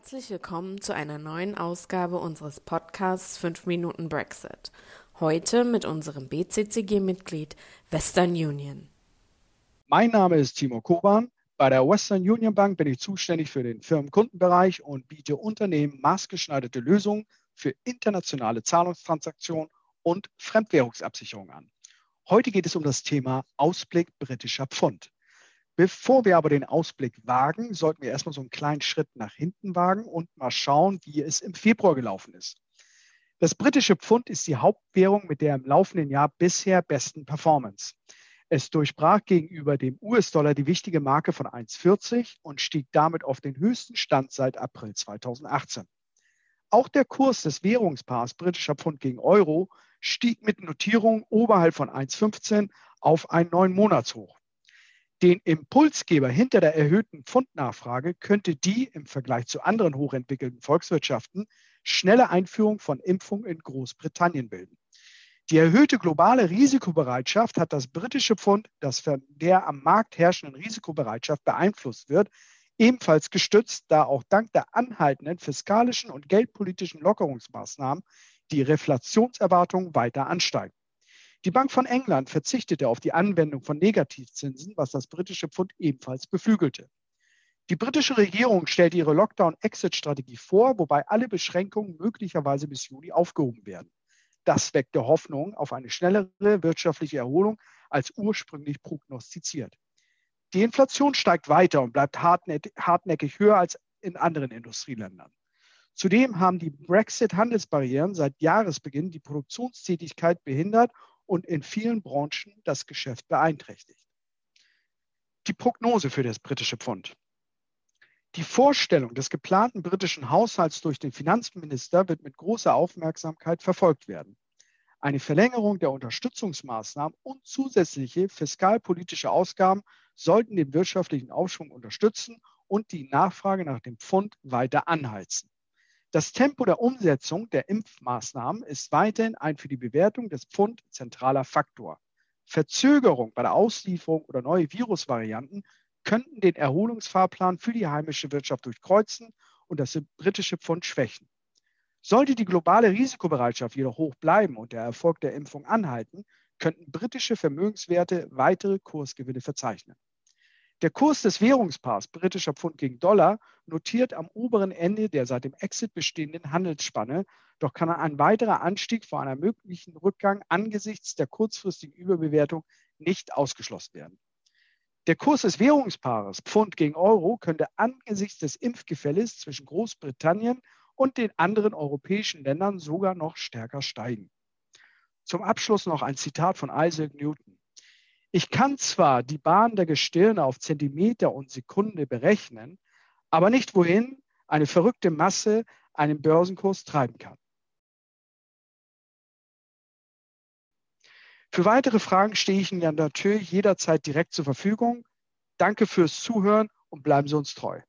Herzlich willkommen zu einer neuen Ausgabe unseres Podcasts 5 Minuten Brexit. Heute mit unserem BCCG-Mitglied Western Union. Mein Name ist Timo Koban. Bei der Western Union Bank bin ich zuständig für den Firmenkundenbereich und biete Unternehmen maßgeschneiderte Lösungen für internationale Zahlungstransaktionen und Fremdwährungsabsicherung an. Heute geht es um das Thema Ausblick britischer Pfund. Bevor wir aber den Ausblick wagen, sollten wir erstmal so einen kleinen Schritt nach hinten wagen und mal schauen, wie es im Februar gelaufen ist. Das britische Pfund ist die Hauptwährung mit der im laufenden Jahr bisher besten Performance. Es durchbrach gegenüber dem US-Dollar die wichtige Marke von 1,40 und stieg damit auf den höchsten Stand seit April 2018. Auch der Kurs des Währungspaars britischer Pfund gegen Euro stieg mit Notierung oberhalb von 1,15 auf ein neun Monatshoch. Den Impulsgeber hinter der erhöhten Pfundnachfrage könnte die im Vergleich zu anderen hochentwickelten Volkswirtschaften schnelle Einführung von Impfungen in Großbritannien bilden. Die erhöhte globale Risikobereitschaft hat das britische Pfund, das von der am Markt herrschenden Risikobereitschaft beeinflusst wird, ebenfalls gestützt, da auch dank der anhaltenden fiskalischen und geldpolitischen Lockerungsmaßnahmen die Reflationserwartungen weiter ansteigen. Die Bank von England verzichtete auf die Anwendung von Negativzinsen, was das britische Pfund ebenfalls beflügelte. Die britische Regierung stellte ihre Lockdown-Exit-Strategie vor, wobei alle Beschränkungen möglicherweise bis Juli aufgehoben werden. Das weckte Hoffnung auf eine schnellere wirtschaftliche Erholung als ursprünglich prognostiziert. Die Inflation steigt weiter und bleibt hartnäckig höher als in anderen Industrieländern. Zudem haben die Brexit-Handelsbarrieren seit Jahresbeginn die Produktionstätigkeit behindert und in vielen Branchen das Geschäft beeinträchtigt. Die Prognose für das britische Pfund. Die Vorstellung des geplanten britischen Haushalts durch den Finanzminister wird mit großer Aufmerksamkeit verfolgt werden. Eine Verlängerung der Unterstützungsmaßnahmen und zusätzliche fiskalpolitische Ausgaben sollten den wirtschaftlichen Aufschwung unterstützen und die Nachfrage nach dem Pfund weiter anheizen. Das Tempo der Umsetzung der Impfmaßnahmen ist weiterhin ein für die Bewertung des Pfund zentraler Faktor. Verzögerung bei der Auslieferung oder neue Virusvarianten könnten den Erholungsfahrplan für die heimische Wirtschaft durchkreuzen und das britische Pfund schwächen. Sollte die globale Risikobereitschaft jedoch hoch bleiben und der Erfolg der Impfung anhalten, könnten britische Vermögenswerte weitere Kursgewinne verzeichnen. Der Kurs des Währungspaars britischer Pfund gegen Dollar notiert am oberen Ende der seit dem Exit bestehenden Handelsspanne, doch kann ein weiterer Anstieg vor einem möglichen Rückgang angesichts der kurzfristigen Überbewertung nicht ausgeschlossen werden. Der Kurs des Währungspaares Pfund gegen Euro könnte angesichts des Impfgefälles zwischen Großbritannien und den anderen europäischen Ländern sogar noch stärker steigen. Zum Abschluss noch ein Zitat von Isaac Newton. Ich kann zwar die Bahn der Gestirne auf Zentimeter und Sekunde berechnen, aber nicht wohin eine verrückte Masse einen Börsenkurs treiben kann. Für weitere Fragen stehe ich Ihnen natürlich jederzeit direkt zur Verfügung. Danke fürs Zuhören und bleiben Sie uns treu.